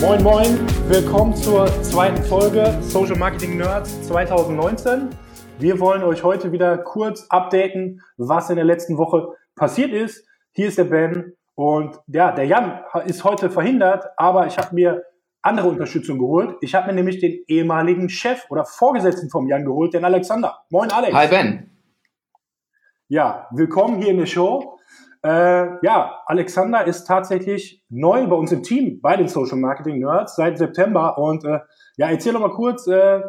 Moin moin. Willkommen zur zweiten Folge Social Marketing Nerds 2019. Wir wollen euch heute wieder kurz updaten, was in der letzten Woche passiert ist. Hier ist der Ben und ja, der Jan ist heute verhindert, aber ich habe mir andere Unterstützung geholt. Ich habe mir nämlich den ehemaligen Chef oder Vorgesetzten vom Jan geholt, den Alexander. Moin Alex. Hi Ben. Ja, willkommen hier in der Show. Äh, ja, Alexander ist tatsächlich neu bei uns im Team, bei den Social Marketing Nerds seit September. Und äh, ja, erzähl doch mal kurz äh,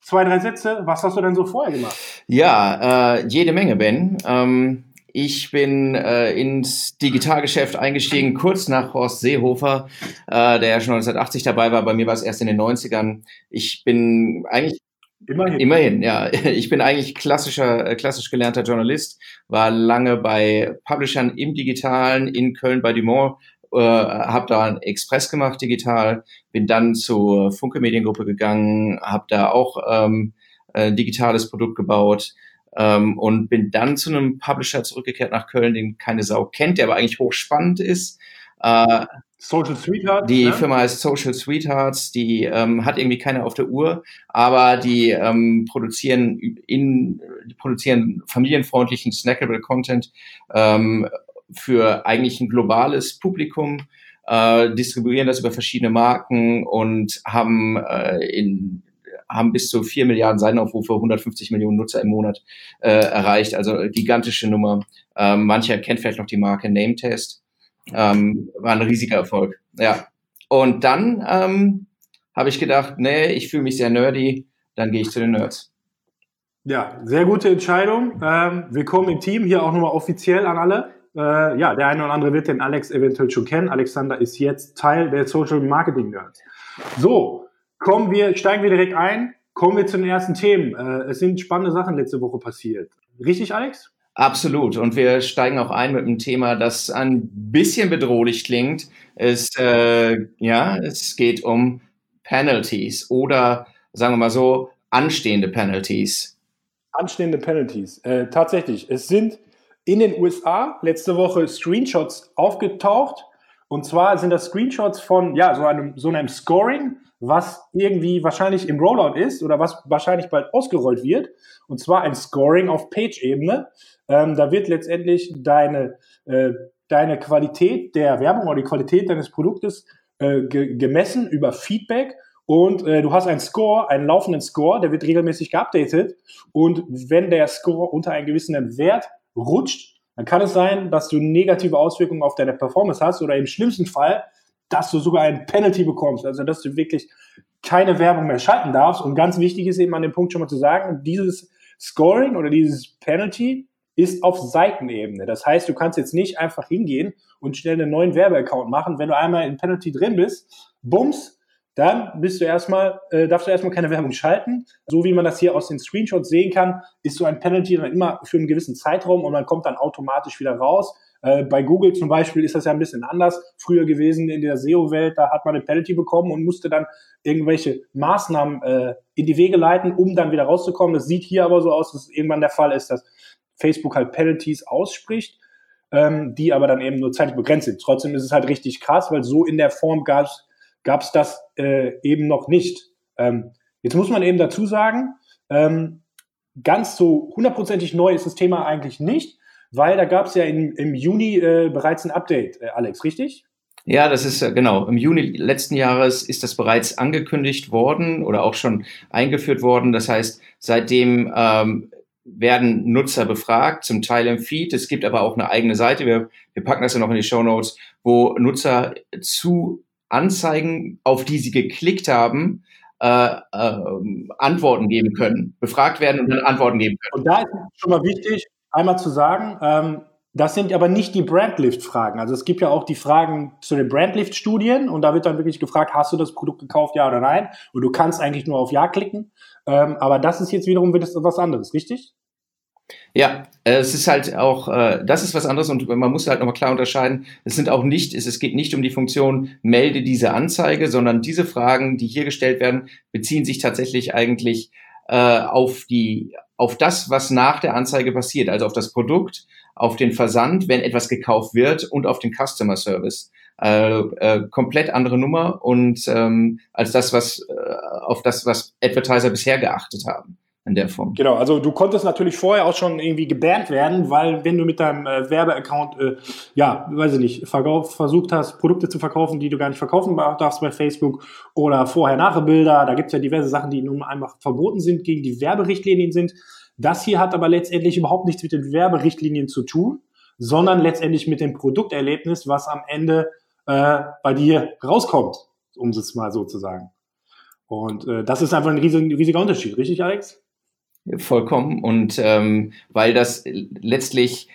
zwei, drei Sätze. Was hast du denn so vorher gemacht? Ja, äh, jede Menge, Ben. Ähm, ich bin äh, ins Digitalgeschäft eingestiegen, kurz nach Horst Seehofer, äh, der ja schon 1980 dabei war. Bei mir war es erst in den 90ern. Ich bin eigentlich Immerhin. Immerhin, ja. Ich bin eigentlich klassischer, äh, klassisch gelernter Journalist, war lange bei Publishern im Digitalen in Köln bei Dumont, äh, habe da ein Express gemacht digital, bin dann zur Funke Mediengruppe gegangen, habe da auch ähm, ein digitales Produkt gebaut ähm, und bin dann zu einem Publisher zurückgekehrt nach Köln, den keine Sau kennt, der aber eigentlich hochspannend ist. Äh, Social Sweethearts. Die ne? Firma heißt Social Sweethearts, die ähm, hat irgendwie keine auf der Uhr, aber die ähm, produzieren in die produzieren familienfreundlichen snackable Content ähm, für eigentlich ein globales Publikum, äh, distribuieren das über verschiedene Marken und haben äh, in haben bis zu vier Milliarden Seitenaufrufe, 150 Millionen Nutzer im Monat äh, erreicht. Also gigantische Nummer. Ähm, mancher kennt vielleicht noch die Marke Name Test ähm, war ein riesiger Erfolg. Ja. Und dann ähm, habe ich gedacht, nee, ich fühle mich sehr nerdy, dann gehe ich zu den Nerds. Ja, sehr gute Entscheidung. Ähm, willkommen im Team, hier auch nochmal offiziell an alle. Äh, ja, der eine oder andere wird den Alex eventuell schon kennen. Alexander ist jetzt Teil der Social Marketing Nerds. So, kommen wir, steigen wir direkt ein. Kommen wir zu den ersten Themen. Äh, es sind spannende Sachen letzte Woche passiert. Richtig, Alex? Absolut. Und wir steigen auch ein mit einem Thema, das ein bisschen bedrohlich klingt. Es, äh, ja, es geht um Penalties oder sagen wir mal so, anstehende Penalties. Anstehende Penalties. Äh, tatsächlich. Es sind in den USA letzte Woche Screenshots aufgetaucht. Und zwar sind das Screenshots von ja, so einem, so einem Scoring, was irgendwie wahrscheinlich im Rollout ist oder was wahrscheinlich bald ausgerollt wird. Und zwar ein Scoring auf Page-Ebene. Ähm, da wird letztendlich deine, äh, deine Qualität der Werbung oder die Qualität deines Produktes äh, ge gemessen über Feedback und äh, du hast einen Score, einen laufenden Score, der wird regelmäßig geupdatet und wenn der Score unter einen gewissen Wert rutscht, dann kann es sein, dass du negative Auswirkungen auf deine Performance hast oder im schlimmsten Fall, dass du sogar ein Penalty bekommst, also dass du wirklich keine Werbung mehr schalten darfst und ganz wichtig ist eben an dem Punkt schon mal zu sagen, dieses Scoring oder dieses Penalty ist auf Seitenebene. Das heißt, du kannst jetzt nicht einfach hingehen und schnell einen neuen Werbeaccount machen. Wenn du einmal in Penalty drin bist, bums, dann bist du erstmal, äh, darfst du erstmal keine Werbung schalten. So wie man das hier aus den Screenshots sehen kann, ist so ein Penalty dann immer für einen gewissen Zeitraum und man kommt dann automatisch wieder raus. Äh, bei Google zum Beispiel ist das ja ein bisschen anders früher gewesen in der SEO-Welt. Da hat man eine Penalty bekommen und musste dann irgendwelche Maßnahmen äh, in die Wege leiten, um dann wieder rauszukommen. Das sieht hier aber so aus, dass irgendwann der Fall ist, dass Facebook halt Penalties ausspricht, ähm, die aber dann eben nur zeitlich begrenzt sind. Trotzdem ist es halt richtig krass, weil so in der Form gab es das äh, eben noch nicht. Ähm, jetzt muss man eben dazu sagen, ähm, ganz so hundertprozentig neu ist das Thema eigentlich nicht, weil da gab es ja in, im Juni äh, bereits ein Update, äh, Alex, richtig? Ja, das ist äh, genau. Im Juni letzten Jahres ist das bereits angekündigt worden oder auch schon eingeführt worden. Das heißt, seitdem ähm, werden Nutzer befragt, zum Teil im Feed. Es gibt aber auch eine eigene Seite, wir, wir packen das ja noch in die Show Notes, wo Nutzer zu Anzeigen, auf die sie geklickt haben, äh, äh, Antworten geben können, befragt werden und dann Antworten geben können. Und da ist schon mal wichtig, einmal zu sagen, ähm, das sind aber nicht die Brandlift-Fragen. Also es gibt ja auch die Fragen zu den Brandlift-Studien und da wird dann wirklich gefragt, hast du das Produkt gekauft, ja oder nein? Und du kannst eigentlich nur auf Ja klicken. Ähm, aber das ist jetzt wiederum was anderes, richtig? Ja, äh, es ist halt auch, äh, das ist was anderes und man muss halt nochmal klar unterscheiden. Es sind auch nicht, es, es geht nicht um die Funktion, melde diese Anzeige, sondern diese Fragen, die hier gestellt werden, beziehen sich tatsächlich eigentlich äh, auf die, auf das, was nach der Anzeige passiert, also auf das Produkt, auf den Versand, wenn etwas gekauft wird und auf den Customer Service. Äh, äh, komplett andere Nummer und ähm, als das, was äh, auf das, was Advertiser bisher geachtet haben in der Form. Genau, also du konntest natürlich vorher auch schon irgendwie gebannt werden, weil wenn du mit deinem äh, Werbeaccount, äh, ja, weiß ich nicht, verkauf, versucht hast, Produkte zu verkaufen, die du gar nicht verkaufen darfst bei Facebook oder vorher-nachher Bilder, da gibt's ja diverse Sachen, die nun einfach verboten sind, gegen die Werberichtlinien sind. Das hier hat aber letztendlich überhaupt nichts mit den Werberichtlinien zu tun, sondern letztendlich mit dem Produkterlebnis, was am Ende äh, bei dir rauskommt, um es mal so zu sagen. Und äh, das ist einfach ein riesiger, riesiger Unterschied, richtig, Alex? Vollkommen. Und ähm, weil das letztlich,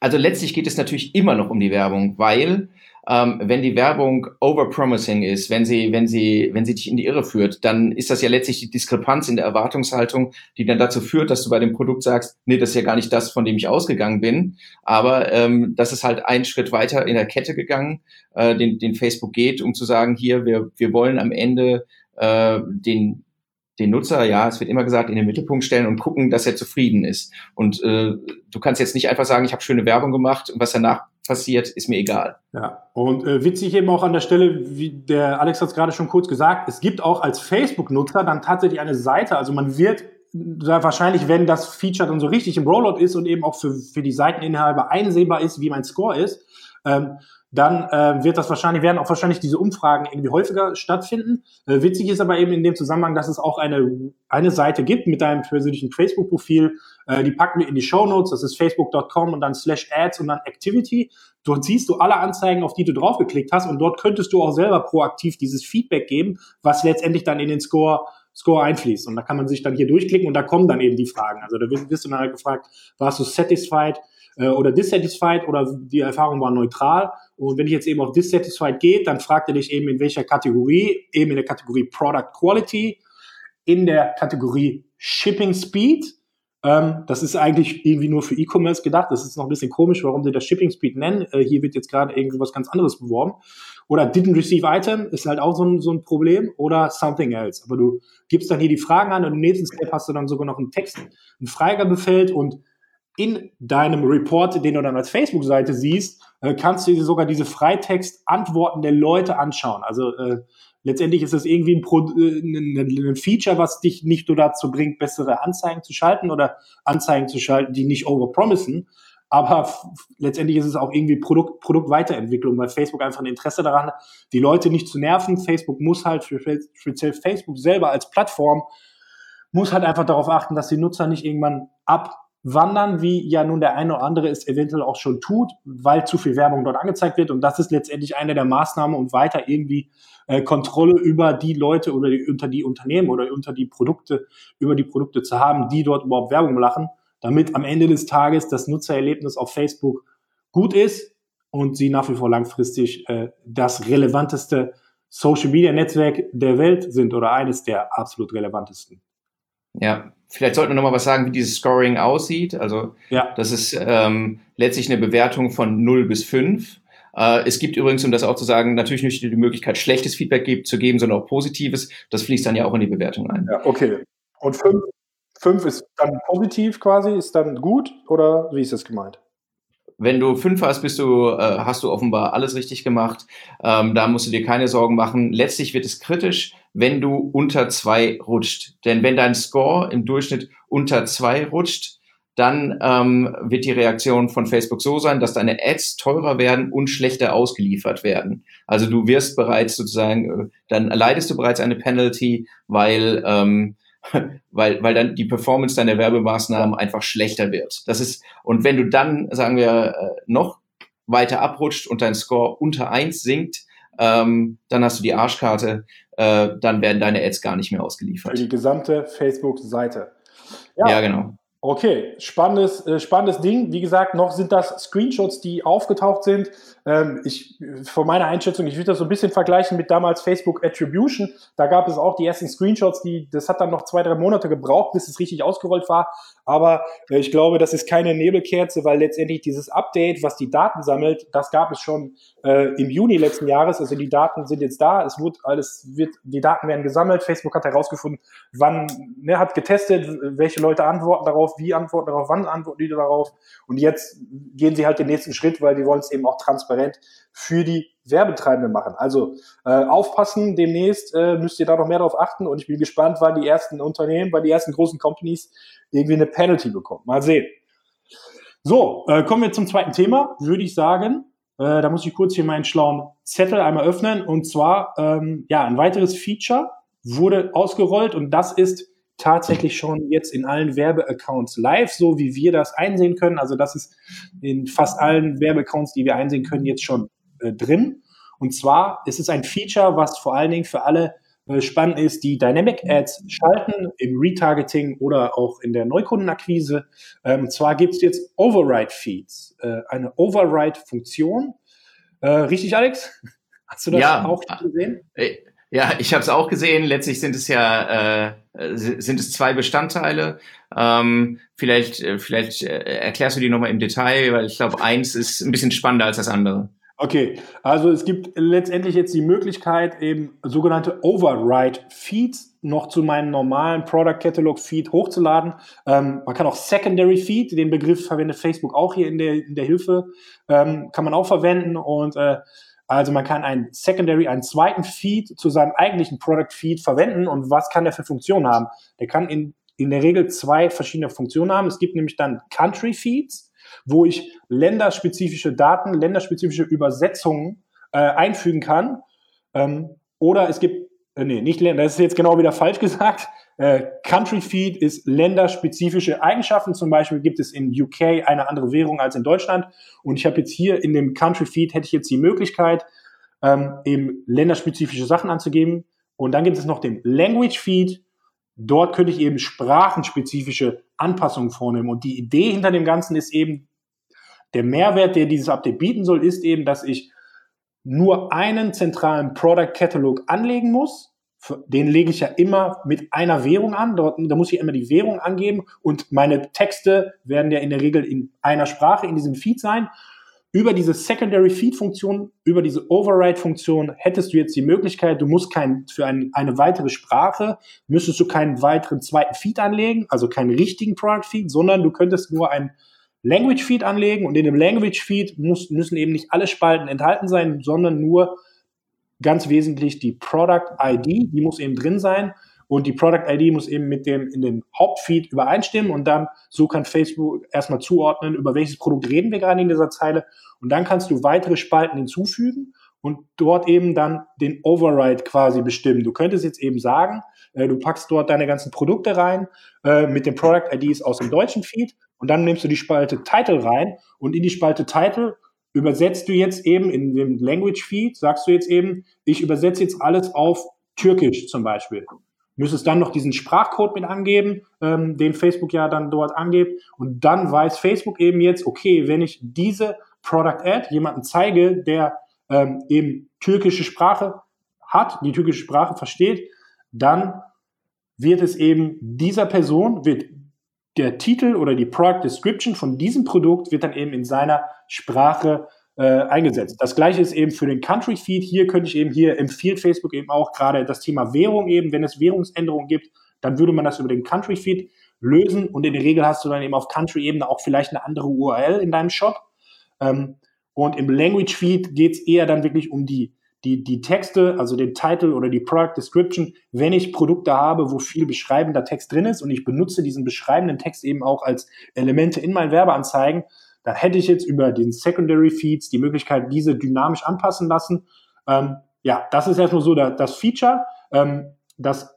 also letztlich geht es natürlich immer noch um die Werbung, weil ähm, wenn die Werbung overpromising ist, wenn sie, wenn sie, wenn sie dich in die Irre führt, dann ist das ja letztlich die Diskrepanz in der Erwartungshaltung, die dann dazu führt, dass du bei dem Produkt sagst, nee, das ist ja gar nicht das, von dem ich ausgegangen bin. Aber ähm, das ist halt ein Schritt weiter in der Kette gegangen, äh, den, den Facebook geht, um zu sagen, hier, wir, wir wollen am Ende äh, den den Nutzer, ja, es wird immer gesagt, in den Mittelpunkt stellen und gucken, dass er zufrieden ist. Und äh, du kannst jetzt nicht einfach sagen, ich habe schöne Werbung gemacht und was danach passiert, ist mir egal. Ja, und äh, witzig eben auch an der Stelle, wie der Alex hat es gerade schon kurz gesagt, es gibt auch als Facebook-Nutzer dann tatsächlich eine Seite, also man wird wahrscheinlich, wenn das Feature dann so richtig im Rollout ist und eben auch für, für die Seiteninhaber einsehbar ist, wie mein Score ist, ähm, dann äh, wird das wahrscheinlich, werden auch wahrscheinlich diese Umfragen irgendwie häufiger stattfinden. Äh, witzig ist aber eben in dem Zusammenhang, dass es auch eine, eine Seite gibt mit deinem persönlichen Facebook-Profil. Äh, die packen wir in die Show Notes. Das ist facebook.com und dann slash ads und dann activity. Dort siehst du alle Anzeigen, auf die du draufgeklickt hast und dort könntest du auch selber proaktiv dieses Feedback geben, was letztendlich dann in den Score Score einfließt. Und da kann man sich dann hier durchklicken und da kommen dann eben die Fragen. Also da wirst, wirst du dann halt gefragt, warst du satisfied? Äh, oder dissatisfied oder die Erfahrung war neutral. Und wenn ich jetzt eben auf dissatisfied geht, dann fragt er dich eben in welcher Kategorie, eben in der Kategorie Product Quality, in der Kategorie Shipping Speed. Ähm, das ist eigentlich irgendwie nur für E-Commerce gedacht. Das ist noch ein bisschen komisch, warum sie das Shipping Speed nennen. Äh, hier wird jetzt gerade irgendwie was ganz anderes beworben. Oder didn't receive item ist halt auch so ein, so ein Problem. Oder something else. Aber du gibst dann hier die Fragen an und im nächsten Step hast du dann sogar noch einen Text, ein Freigabefeld und in deinem Report, den du dann als Facebook-Seite siehst, äh, kannst du dir sogar diese Freitext-Antworten der Leute anschauen. Also äh, letztendlich ist es irgendwie ein, Pro äh, ein, Feature, was dich nicht nur dazu bringt, bessere Anzeigen zu schalten oder Anzeigen zu schalten, die nicht overpromisen. Aber letztendlich ist es auch irgendwie Produkt, Produktweiterentwicklung, weil Facebook einfach ein Interesse daran hat, die Leute nicht zu nerven. Facebook muss halt für speziell Facebook selber als Plattform muss halt einfach darauf achten, dass die Nutzer nicht irgendwann ab wandern, wie ja nun der eine oder andere es eventuell auch schon tut, weil zu viel Werbung dort angezeigt wird. Und das ist letztendlich eine der Maßnahmen, um weiter irgendwie äh, Kontrolle über die Leute oder die, unter die Unternehmen oder unter die Produkte, über die Produkte zu haben, die dort überhaupt Werbung machen, damit am Ende des Tages das Nutzererlebnis auf Facebook gut ist und sie nach wie vor langfristig äh, das relevanteste Social Media Netzwerk der Welt sind oder eines der absolut relevantesten. Ja, vielleicht sollten wir nochmal was sagen, wie dieses Scoring aussieht. Also ja. das ist ähm, letztlich eine Bewertung von 0 bis 5. Äh, es gibt übrigens, um das auch zu sagen, natürlich nicht die Möglichkeit, schlechtes Feedback ge zu geben, sondern auch positives. Das fließt dann ja auch in die Bewertung ein. Ja, okay. Und 5, 5 ist dann positiv quasi, ist dann gut oder wie ist das gemeint? Wenn du fünf hast, bist du, äh, hast du offenbar alles richtig gemacht. Ähm, da musst du dir keine Sorgen machen. Letztlich wird es kritisch, wenn du unter zwei rutscht. Denn wenn dein Score im Durchschnitt unter zwei rutscht, dann ähm, wird die Reaktion von Facebook so sein, dass deine Ads teurer werden und schlechter ausgeliefert werden. Also du wirst bereits sozusagen, äh, dann leidest du bereits eine Penalty, weil ähm, weil, weil dann die Performance deiner Werbemaßnahmen einfach schlechter wird. Das ist, und wenn du dann, sagen wir, äh, noch weiter abrutscht und dein Score unter eins sinkt, ähm, dann hast du die Arschkarte, äh, dann werden deine Ads gar nicht mehr ausgeliefert. Für die gesamte Facebook-Seite. Ja, ja, genau. Okay, spannendes, äh, spannendes Ding. Wie gesagt, noch sind das Screenshots, die aufgetaucht sind. Ähm, ich, von meiner Einschätzung, ich würde das so ein bisschen vergleichen mit damals Facebook Attribution. Da gab es auch die ersten Screenshots, die, das hat dann noch zwei, drei Monate gebraucht, bis es richtig ausgerollt war. Aber äh, ich glaube, das ist keine Nebelkerze, weil letztendlich dieses Update, was die Daten sammelt, das gab es schon äh, im Juni letzten Jahres. Also die Daten sind jetzt da. Es wird alles, wird, die Daten werden gesammelt. Facebook hat herausgefunden, wann, ne, hat getestet, welche Leute antworten darauf, wie antworten darauf, wann antworten die darauf. Und jetzt gehen sie halt den nächsten Schritt, weil die wollen es eben auch transparent transparent für die Werbetreibenden machen. Also äh, aufpassen, demnächst äh, müsst ihr da noch mehr darauf achten und ich bin gespannt, wann die ersten Unternehmen, wann die ersten großen Companies irgendwie eine Penalty bekommen. Mal sehen. So, äh, kommen wir zum zweiten Thema, würde ich sagen. Äh, da muss ich kurz hier meinen schlauen Zettel einmal öffnen. Und zwar, ähm, ja, ein weiteres Feature wurde ausgerollt und das ist tatsächlich schon jetzt in allen Werbeaccounts live, so wie wir das einsehen können. Also das ist in fast allen Werbeaccounts, die wir einsehen können, jetzt schon äh, drin. Und zwar ist es ein Feature, was vor allen Dingen für alle äh, spannend ist, die Dynamic Ads schalten im Retargeting oder auch in der Neukundenakquise. Ähm, und zwar gibt es jetzt Override Feeds, äh, eine Override-Funktion. Äh, richtig, Alex? Hast du das ja, auch gesehen? Äh, ja, ich habe es auch gesehen. Letztlich sind es ja äh, sind es zwei Bestandteile. Ähm, vielleicht vielleicht erklärst du die nochmal im Detail, weil ich glaube, eins ist ein bisschen spannender als das andere. Okay, also es gibt letztendlich jetzt die Möglichkeit, eben sogenannte Override Feeds noch zu meinem normalen Product Catalog Feed hochzuladen. Ähm, man kann auch Secondary Feed, den Begriff verwendet Facebook auch hier in der, in der Hilfe, ähm, kann man auch verwenden und äh, also man kann einen Secondary, einen zweiten Feed zu seinem eigentlichen Product Feed verwenden und was kann der für Funktionen haben? Der kann in, in der Regel zwei verschiedene Funktionen haben. Es gibt nämlich dann Country Feeds, wo ich länderspezifische Daten, länderspezifische Übersetzungen äh, einfügen kann. Ähm, oder es gibt, äh, nee, nicht Länder, das ist jetzt genau wieder falsch gesagt. Äh, Country Feed ist länderspezifische Eigenschaften. Zum Beispiel gibt es in UK eine andere Währung als in Deutschland. Und ich habe jetzt hier in dem Country Feed hätte ich jetzt die Möglichkeit, ähm, eben länderspezifische Sachen anzugeben. Und dann gibt es noch den Language Feed. Dort könnte ich eben sprachenspezifische Anpassungen vornehmen. Und die Idee hinter dem Ganzen ist eben, der Mehrwert, der dieses Update bieten soll, ist eben, dass ich nur einen zentralen Product Catalog anlegen muss. Den lege ich ja immer mit einer Währung an. Dort, da muss ich immer die Währung angeben und meine Texte werden ja in der Regel in einer Sprache in diesem Feed sein. Über diese Secondary Feed Funktion, über diese Override Funktion hättest du jetzt die Möglichkeit, du musst kein, für ein, eine weitere Sprache, müsstest du keinen weiteren zweiten Feed anlegen, also keinen richtigen Product Feed, sondern du könntest nur ein Language Feed anlegen und in dem Language Feed muss, müssen eben nicht alle Spalten enthalten sein, sondern nur ganz wesentlich die Product ID, die muss eben drin sein. Und die Product ID muss eben mit dem in dem Hauptfeed übereinstimmen. Und dann so kann Facebook erstmal zuordnen, über welches Produkt reden wir gerade in dieser Zeile. Und dann kannst du weitere Spalten hinzufügen und dort eben dann den Override quasi bestimmen. Du könntest jetzt eben sagen, äh, du packst dort deine ganzen Produkte rein äh, mit den Product IDs aus dem deutschen Feed. Und dann nimmst du die Spalte Title rein. Und in die Spalte Title übersetzt du jetzt eben in dem Language Feed, sagst du jetzt eben, ich übersetze jetzt alles auf Türkisch zum Beispiel müsstest dann noch diesen Sprachcode mit angeben, ähm, den Facebook ja dann dort angibt. Und dann weiß Facebook eben jetzt, okay, wenn ich diese Product Ad jemanden zeige, der ähm, eben türkische Sprache hat, die türkische Sprache versteht, dann wird es eben dieser Person, wird der Titel oder die Product Description von diesem Produkt wird dann eben in seiner Sprache äh, eingesetzt. Das gleiche ist eben für den Country Feed. Hier könnte ich eben, hier empfiehlt Facebook eben auch gerade das Thema Währung eben, wenn es Währungsänderungen gibt, dann würde man das über den Country Feed lösen und in der Regel hast du dann eben auf Country-Ebene auch vielleicht eine andere URL in deinem Shop. Ähm, und im Language Feed geht es eher dann wirklich um die, die, die Texte, also den Title oder die Product Description, wenn ich Produkte habe, wo viel beschreibender Text drin ist und ich benutze diesen beschreibenden Text eben auch als Elemente in meinen Werbeanzeigen, dann hätte ich jetzt über den Secondary Feeds die Möglichkeit, diese dynamisch anpassen lassen. Ähm, ja, das ist erstmal so da, das Feature, ähm, das,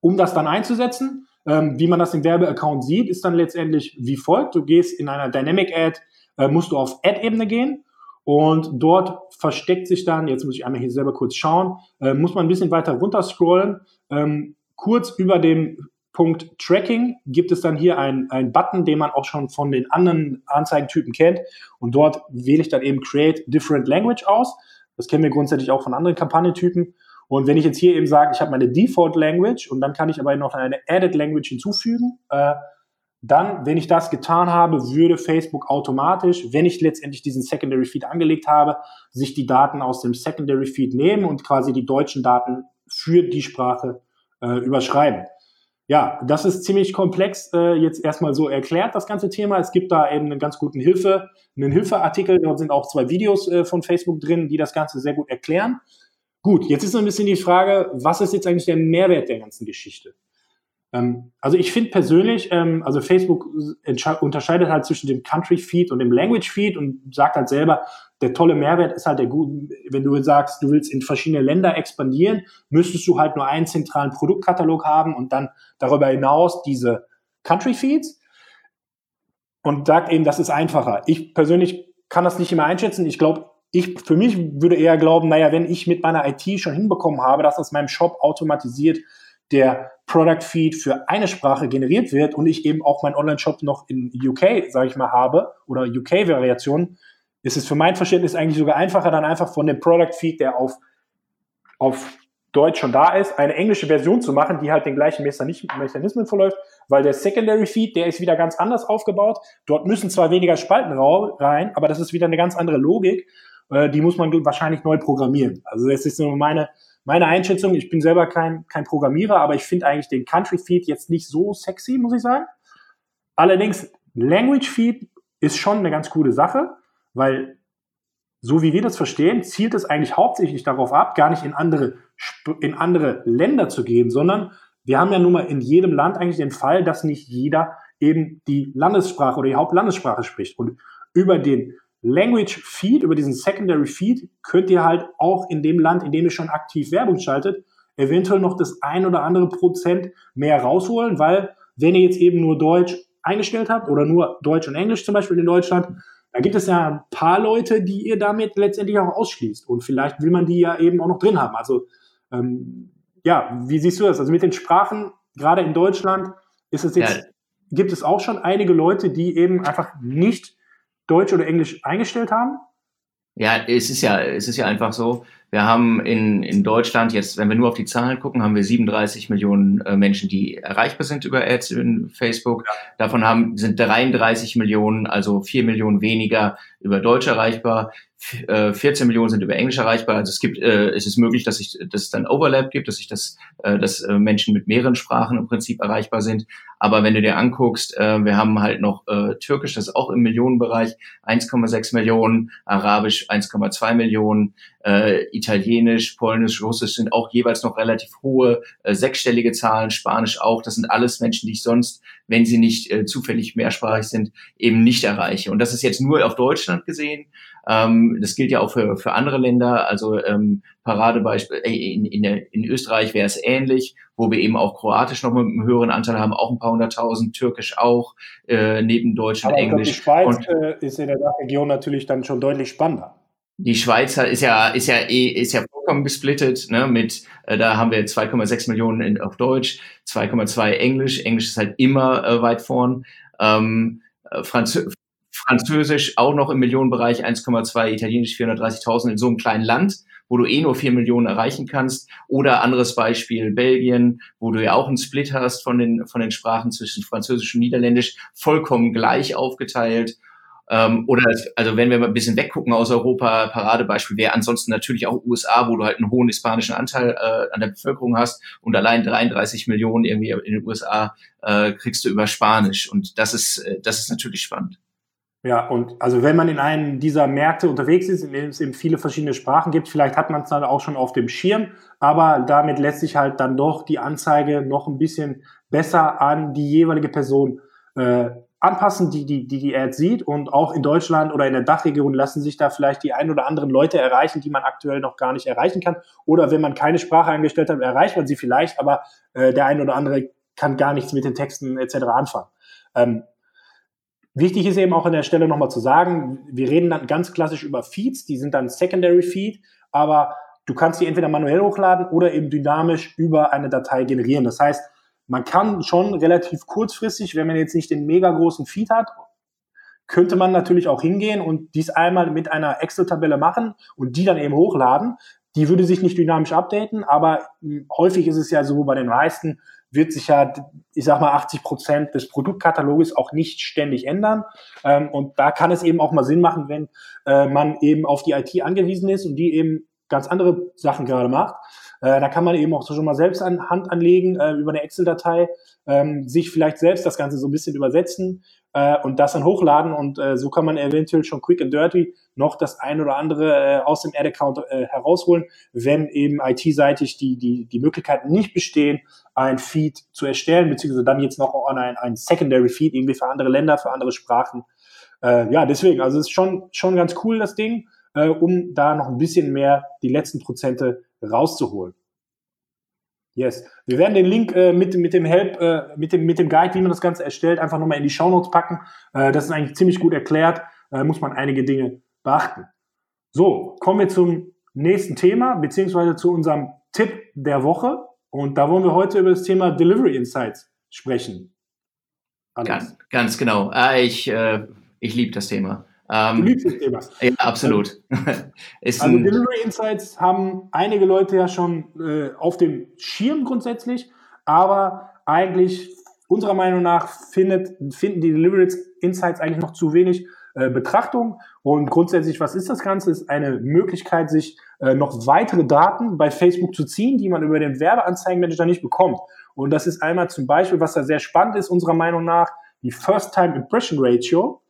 um das dann einzusetzen. Ähm, wie man das im Werbeaccount sieht, ist dann letztendlich wie folgt. Du gehst in einer Dynamic Ad, äh, musst du auf Ad-Ebene gehen und dort versteckt sich dann, jetzt muss ich einmal hier selber kurz schauen, äh, muss man ein bisschen weiter runter scrollen. Ähm, kurz über dem Punkt Tracking gibt es dann hier einen, Button, den man auch schon von den anderen Anzeigentypen kennt. Und dort wähle ich dann eben Create Different Language aus. Das kennen wir grundsätzlich auch von anderen Kampagnentypen. Und wenn ich jetzt hier eben sage, ich habe meine Default Language und dann kann ich aber noch eine Added Language hinzufügen, äh, dann, wenn ich das getan habe, würde Facebook automatisch, wenn ich letztendlich diesen Secondary Feed angelegt habe, sich die Daten aus dem Secondary Feed nehmen und quasi die deutschen Daten für die Sprache äh, überschreiben. ja, das ist ziemlich komplex äh, jetzt erstmal so erklärt, das ganze Thema. Es gibt da eben einen ganz guten Hilfe, einen Hilfeartikel, dort sind auch zwei Videos äh, von Facebook drin, die das Ganze sehr gut erklären. Gut, jetzt ist so ein bisschen die Frage, was ist jetzt eigentlich der Mehrwert der ganzen Geschichte? Ähm, also ich finde persönlich, ähm, also Facebook unterscheidet halt zwischen dem Country Feed und dem Language Feed und sagt halt selber, der tolle Mehrwert ist halt der gute, wenn du sagst, du willst in verschiedene Länder expandieren, müsstest du halt nur einen zentralen Produktkatalog haben und dann darüber hinaus diese Country Feeds und sagt eben, das ist einfacher. Ich persönlich kann das nicht immer einschätzen. Ich glaube, ich für mich würde eher glauben, naja, wenn ich mit meiner IT schon hinbekommen habe, dass aus meinem Shop automatisiert der Product Feed für eine Sprache generiert wird und ich eben auch meinen Online-Shop noch in UK, sage ich mal, habe oder UK-Variationen, ist es für mein Verständnis eigentlich sogar einfacher, dann einfach von dem Product Feed, der auf, auf Deutsch schon da ist, eine englische Version zu machen, die halt den gleichen Mechanismen verläuft, weil der Secondary Feed, der ist wieder ganz anders aufgebaut. Dort müssen zwar weniger Spalten rein, aber das ist wieder eine ganz andere Logik. Äh, die muss man wahrscheinlich neu programmieren. Also das ist nur meine, meine Einschätzung. Ich bin selber kein, kein Programmierer, aber ich finde eigentlich den Country Feed jetzt nicht so sexy, muss ich sagen. Allerdings, Language Feed ist schon eine ganz coole Sache, weil so wie wir das verstehen, zielt es eigentlich hauptsächlich darauf ab, gar nicht in andere, in andere Länder zu gehen, sondern wir haben ja nun mal in jedem Land eigentlich den Fall, dass nicht jeder eben die Landessprache oder die Hauptlandessprache spricht. Und über den Language Feed, über diesen Secondary Feed, könnt ihr halt auch in dem Land, in dem ihr schon aktiv Werbung schaltet, eventuell noch das ein oder andere Prozent mehr rausholen, weil wenn ihr jetzt eben nur Deutsch eingestellt habt oder nur Deutsch und Englisch zum Beispiel in Deutschland, da gibt es ja ein paar Leute, die ihr damit letztendlich auch ausschließt. Und vielleicht will man die ja eben auch noch drin haben. Also ähm, ja, wie siehst du das? Also mit den Sprachen, gerade in Deutschland, ist es jetzt, ja. gibt es auch schon einige Leute, die eben einfach nicht Deutsch oder Englisch eingestellt haben? Ja, es ist ja, es ist ja einfach so. Wir haben in, in Deutschland jetzt, wenn wir nur auf die Zahlen gucken, haben wir 37 Millionen äh, Menschen, die erreichbar sind über Ads in Facebook. Davon haben, sind 33 Millionen, also 4 Millionen weniger über Deutsch erreichbar. 14 äh, Millionen sind über Englisch erreichbar. Also es gibt, äh, es ist möglich, dass, ich, dass es dann Overlap gibt, dass ich das, äh, dass äh, Menschen mit mehreren Sprachen im Prinzip erreichbar sind. Aber wenn du dir anguckst, äh, wir haben halt noch äh, Türkisch, das ist auch im Millionenbereich, 1,6 Millionen, Arabisch 1,2 Millionen, äh, Italienisch, Polnisch, Russisch sind auch jeweils noch relativ hohe äh, sechsstellige Zahlen, Spanisch auch. Das sind alles Menschen, die ich sonst, wenn sie nicht äh, zufällig mehrsprachig sind, eben nicht erreiche. Und das ist jetzt nur auf Deutschland gesehen. Ähm, das gilt ja auch für, für andere Länder. Also ähm, Paradebeispiel äh, in, in, in Österreich wäre es ähnlich, wo wir eben auch Kroatisch noch mit einem höheren Anteil haben, auch ein paar hunderttausend, Türkisch auch, äh, neben Deutsch und Englisch. Glaub, die Schweiz und, äh, ist in der Region natürlich dann schon deutlich spannender. Die Schweiz ist ja ist ja eh, ist ja vollkommen gesplittet, ne, mit äh, da haben wir 2,6 Millionen in, auf Deutsch, 2,2 Englisch, Englisch ist halt immer äh, weit vorn. Ähm, äh, Franzö Französisch auch noch im Millionenbereich 1,2, Italienisch 430.000 in so einem kleinen Land, wo du eh nur 4 Millionen erreichen kannst. Oder anderes Beispiel Belgien, wo du ja auch einen Split hast von den, von den Sprachen zwischen Französisch und Niederländisch, vollkommen gleich aufgeteilt. Ähm, oder also wenn wir mal ein bisschen weggucken aus Europa, Paradebeispiel wäre ansonsten natürlich auch USA, wo du halt einen hohen hispanischen Anteil äh, an der Bevölkerung hast und allein 33 Millionen irgendwie in den USA äh, kriegst du über Spanisch und das ist äh, das ist natürlich spannend. Ja, und also wenn man in einem dieser Märkte unterwegs ist, in denen es eben viele verschiedene Sprachen gibt, vielleicht hat man es dann auch schon auf dem Schirm, aber damit lässt sich halt dann doch die Anzeige noch ein bisschen besser an die jeweilige Person äh, anpassen, die die, die die Ad sieht. Und auch in Deutschland oder in der Dachregion lassen sich da vielleicht die ein oder anderen Leute erreichen, die man aktuell noch gar nicht erreichen kann. Oder wenn man keine Sprache eingestellt hat, erreicht man sie vielleicht, aber äh, der ein oder andere kann gar nichts mit den Texten etc. anfangen. Ähm, Wichtig ist eben auch an der Stelle nochmal zu sagen, wir reden dann ganz klassisch über Feeds, die sind dann Secondary Feed, aber du kannst die entweder manuell hochladen oder eben dynamisch über eine Datei generieren. Das heißt, man kann schon relativ kurzfristig, wenn man jetzt nicht den mega großen Feed hat, könnte man natürlich auch hingehen und dies einmal mit einer Excel-Tabelle machen und die dann eben hochladen. Die würde sich nicht dynamisch updaten, aber häufig ist es ja so bei den meisten, wird sich ja, ich sag mal, 80 Prozent des Produktkataloges auch nicht ständig ändern. Ähm, und da kann es eben auch mal Sinn machen, wenn äh, man eben auf die IT angewiesen ist und die eben ganz andere Sachen gerade macht, Äh, da kann man eben auch so schon mal selbst an Hand anlegen äh, über eine Excel-Datei, ähm, sich vielleicht selbst das Ganze so ein bisschen übersetzen äh, und das dann hochladen und äh, so kann man eventuell schon quick and dirty noch das ein oder andere äh, aus dem Ad-Account äh, herausholen, wenn eben IT-seitig die, die, die Möglichkeiten nicht bestehen, ein Feed zu erstellen, beziehungsweise dann jetzt noch an ein, ein Secondary Feed irgendwie für andere Länder, für andere Sprachen. Äh, ja, deswegen, also es ist schon, schon ganz cool, das Ding, äh, um da noch ein bisschen mehr die letzten Prozente rauszuholen. Yes. Wir werden den Link äh, mit, mit dem Help, äh, mit, dem, mit dem Guide, wie man das Ganze erstellt, einfach nochmal in die Show Notes packen. Äh, das ist eigentlich ziemlich gut erklärt. Äh, muss man einige Dinge beachten. So, kommen wir zum nächsten Thema, beziehungsweise zu unserem Tipp der Woche. Und da wollen wir heute über das Thema Delivery Insights sprechen. Ganz, ganz genau. Ah, ich äh, ich liebe das Thema. Ähm, du liebst das Thema. Ja, absolut. also Delivery Insights haben einige Leute ja schon äh, auf dem Schirm grundsätzlich, aber eigentlich unserer Meinung nach findet, finden die Delivery Insights eigentlich noch zu wenig äh, Betrachtung. Und grundsätzlich, was ist das Ganze? Ist eine Möglichkeit, sich äh, noch weitere Daten bei Facebook zu ziehen, die man über den Werbeanzeigenmanager nicht bekommt. Und das ist einmal zum Beispiel, was da sehr spannend ist, unserer Meinung nach, die First-Time Impression Ratio.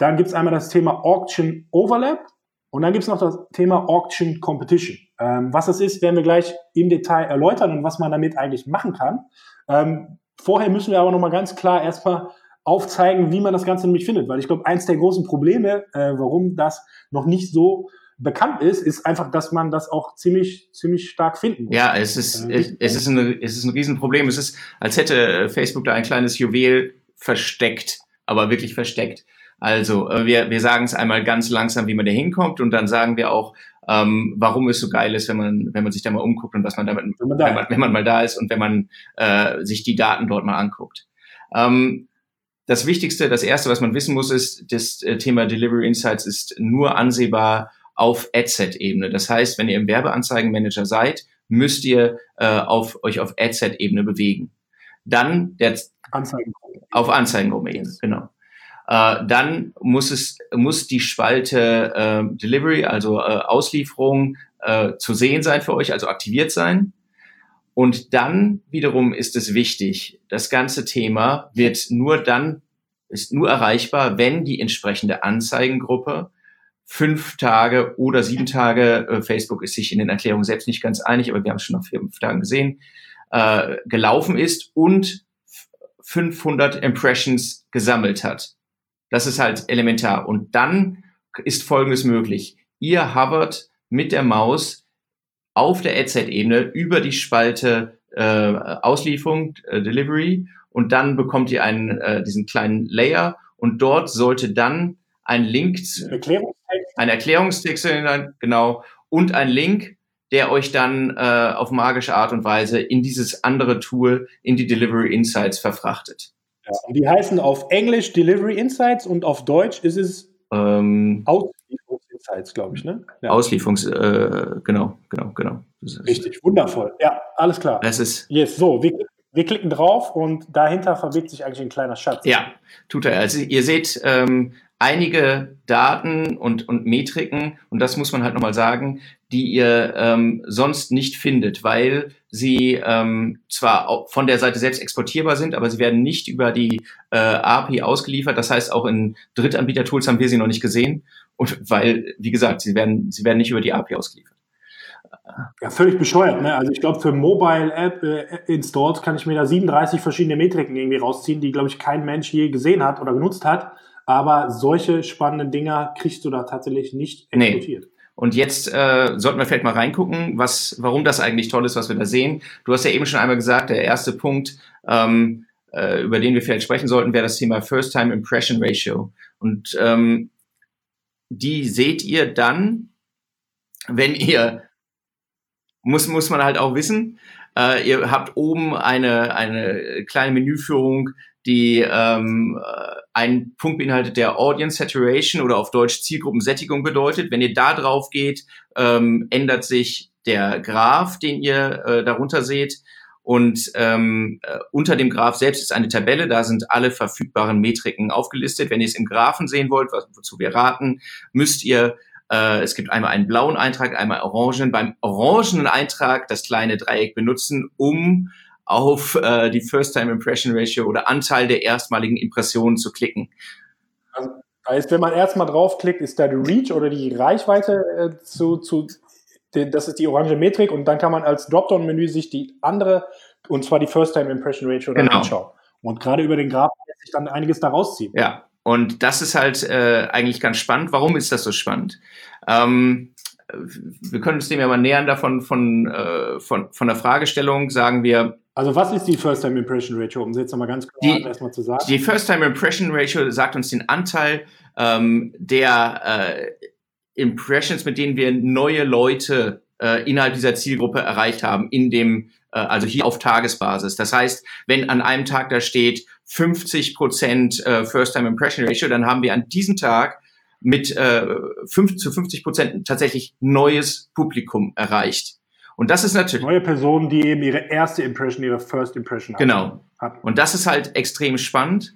Dann gibt es einmal das Thema Auction Overlap und dann gibt es noch das Thema Auction Competition. Ähm, was das ist, werden wir gleich im Detail erläutern und was man damit eigentlich machen kann. Ähm, vorher müssen wir aber nochmal ganz klar erstmal aufzeigen, wie man das Ganze nämlich findet, weil ich glaube, eins der großen Probleme, äh, warum das noch nicht so bekannt ist, ist einfach, dass man das auch ziemlich, ziemlich stark finden muss. Ja, es ist, äh, es, ist ein, es ist ein Riesenproblem. Es ist, als hätte Facebook da ein kleines Juwel versteckt, aber wirklich versteckt. Also äh, wir, wir sagen es einmal ganz langsam, wie man da hinkommt und dann sagen wir auch, ähm, warum es so geil ist, wenn man, wenn man sich da mal umguckt und was man damit, wenn man, wenn man, wenn man mal da ist und wenn man äh, sich die Daten dort mal anguckt. Ähm, das Wichtigste, das Erste, was man wissen muss, ist, das äh, Thema Delivery Insights ist nur ansehbar auf Adset-Ebene. Das heißt, wenn ihr im Werbeanzeigenmanager seid, müsst ihr äh, auf, euch auf Adset-Ebene bewegen. Dann der Anzeigengruppe. Auf Anzeigengruppe, yes. genau äh, dann muss es muss die Spalte äh, Delivery, also äh, Auslieferung, äh, zu sehen sein für euch, also aktiviert sein. Und dann wiederum ist es wichtig, das ganze Thema wird nur dann ist nur erreichbar, wenn die entsprechende Anzeigengruppe fünf Tage oder sieben Tage, äh, Facebook ist sich in den Erklärungen selbst nicht ganz einig, aber wir haben es schon nach fünf Tagen gesehen, äh, gelaufen ist und 500 Impressions gesammelt hat. Das ist halt elementar. Und dann ist Folgendes möglich. Ihr hovert mit der Maus auf der Adset-Ebene über die Spalte äh, Auslieferung, äh, Delivery und dann bekommt ihr einen, äh, diesen kleinen Layer und dort sollte dann ein Link, Erklärungstext. ein Erklärungstext, genau, und ein Link, der euch dann äh, auf magische Art und Weise in dieses andere Tool, in die Delivery Insights verfrachtet. Ja, und die heißen auf Englisch Delivery Insights und auf Deutsch ist es ähm, Auslieferungsinsights, glaube ich, ne? Ja. Auslieferungs, äh, genau, genau, genau. Richtig, wundervoll. Ja, alles klar. Es ist. Yes, so, wir, wir klicken drauf und dahinter verbirgt sich eigentlich ein kleiner Schatz. Ja, tut er. Also ihr seht, ähm, einige Daten und, und Metriken, und das muss man halt nochmal sagen, die ihr ähm, sonst nicht findet, weil sie ähm, zwar von der Seite selbst exportierbar sind, aber sie werden nicht über die äh, API ausgeliefert. Das heißt, auch in Drittanbieter-Tools haben wir sie noch nicht gesehen. Und weil, wie gesagt, sie werden, sie werden nicht über die API ausgeliefert. Ja, völlig bescheuert. Ne? Also ich glaube, für Mobile App äh, in Stores kann ich mir da 37 verschiedene Metriken irgendwie rausziehen, die, glaube ich, kein Mensch je gesehen hat oder genutzt hat. Aber solche spannenden Dinger kriegst du da tatsächlich nicht exportiert. Nee. Und jetzt äh, sollten wir vielleicht mal reingucken, was, warum das eigentlich toll ist, was wir da sehen. Du hast ja eben schon einmal gesagt, der erste Punkt, ähm, äh, über den wir vielleicht sprechen sollten, wäre das Thema First Time Impression Ratio. Und ähm, die seht ihr dann, wenn ihr, muss, muss man halt auch wissen, äh, ihr habt oben eine, eine kleine Menüführung, die ähm, einen Punkt beinhaltet, der Audience Saturation oder auf Deutsch Zielgruppensättigung bedeutet. Wenn ihr da drauf geht, ähm, ändert sich der Graph, den ihr äh, darunter seht. Und ähm, äh, unter dem Graph selbst ist eine Tabelle, da sind alle verfügbaren Metriken aufgelistet. Wenn ihr es im Graphen sehen wollt, was, wozu wir raten, müsst ihr Äh, es gibt einmal einen blauen Eintrag, einmal orangen. Beim orangenen Eintrag das kleine Dreieck benutzen, um auf äh, die First-Time-Impression-Ratio oder Anteil der erstmaligen Impressionen zu klicken. Also heißt, wenn man erstmal draufklickt, ist da die Reach oder die Reichweite äh, zu, zu das ist die orange Metrik und dann kann man als Dropdown-Menü sich die andere, und zwar die First-Time-Impression-Ratio genau. anschauen. Und gerade über den Graph lässt sich dann einiges da rausziehen. Ja, und das ist halt äh, eigentlich ganz spannend. Warum ist das so spannend? Ähm, wir können uns dem ja mal nähern davon von, äh, von, von der Fragestellung, sagen wir. Also was ist die First-Time Impression Ratio, um es jetzt nochmal ganz kurz erstmal zu sagen? Die First-Time Impression Ratio sagt uns den Anteil ähm, der äh, Impressions, mit denen wir neue Leute äh, innerhalb dieser Zielgruppe erreicht haben, in dem, äh, also hier auf Tagesbasis. Das heißt, wenn an einem Tag da steht 50 Prozent äh, First-Time Impression Ratio, dann haben wir an diesem Tag mit äh, 5 zu 50 Prozent tatsächlich neues Publikum erreicht. Und das ist natürlich. Neue Personen, die eben ihre erste Impression, ihre First Impression haben. Genau. Und das ist halt extrem spannend,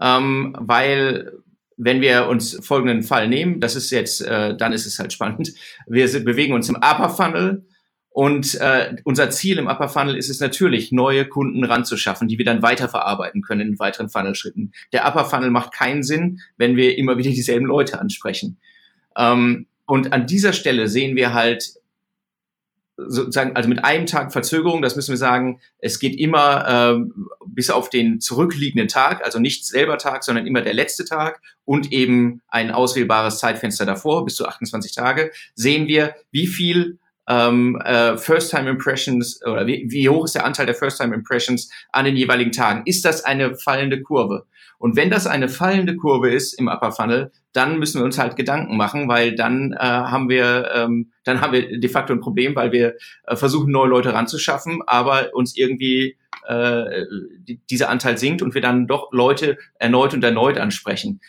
ähm, weil wenn wir uns folgenden Fall nehmen, das ist jetzt, äh, dann ist es halt spannend. Wir sind, bewegen uns im Upper Funnel und äh, unser Ziel im Upper Funnel ist es natürlich, neue Kunden ranzuschaffen, die wir dann weiterverarbeiten können in weiteren Funnel-Schritten. Der Upper Funnel macht keinen Sinn, wenn wir immer wieder dieselben Leute ansprechen. Ähm, und an dieser Stelle sehen wir halt sozusagen, also mit einem Tag Verzögerung, das müssen wir sagen, es geht immer äh, bis auf den zurückliegenden Tag, also nicht selber Tag, sondern immer der letzte Tag und eben ein auswählbares Zeitfenster davor, bis zu 28 Tage, sehen wir, wie viel ähm, äh, First-Time-Impressions oder wie, wie hoch ist der Anteil der First-Time-Impressions an den jeweiligen Tagen? Ist das eine fallende Kurve? Und wenn das eine fallende Kurve ist im Upper Funnel, dann müssen wir uns halt Gedanken machen, weil dann äh, haben wir ähm, dann haben wir de facto ein Problem, weil wir äh, versuchen neue Leute ranzuschaffen, aber uns irgendwie äh, die, dieser Anteil sinkt und wir dann doch Leute erneut und erneut ansprechen.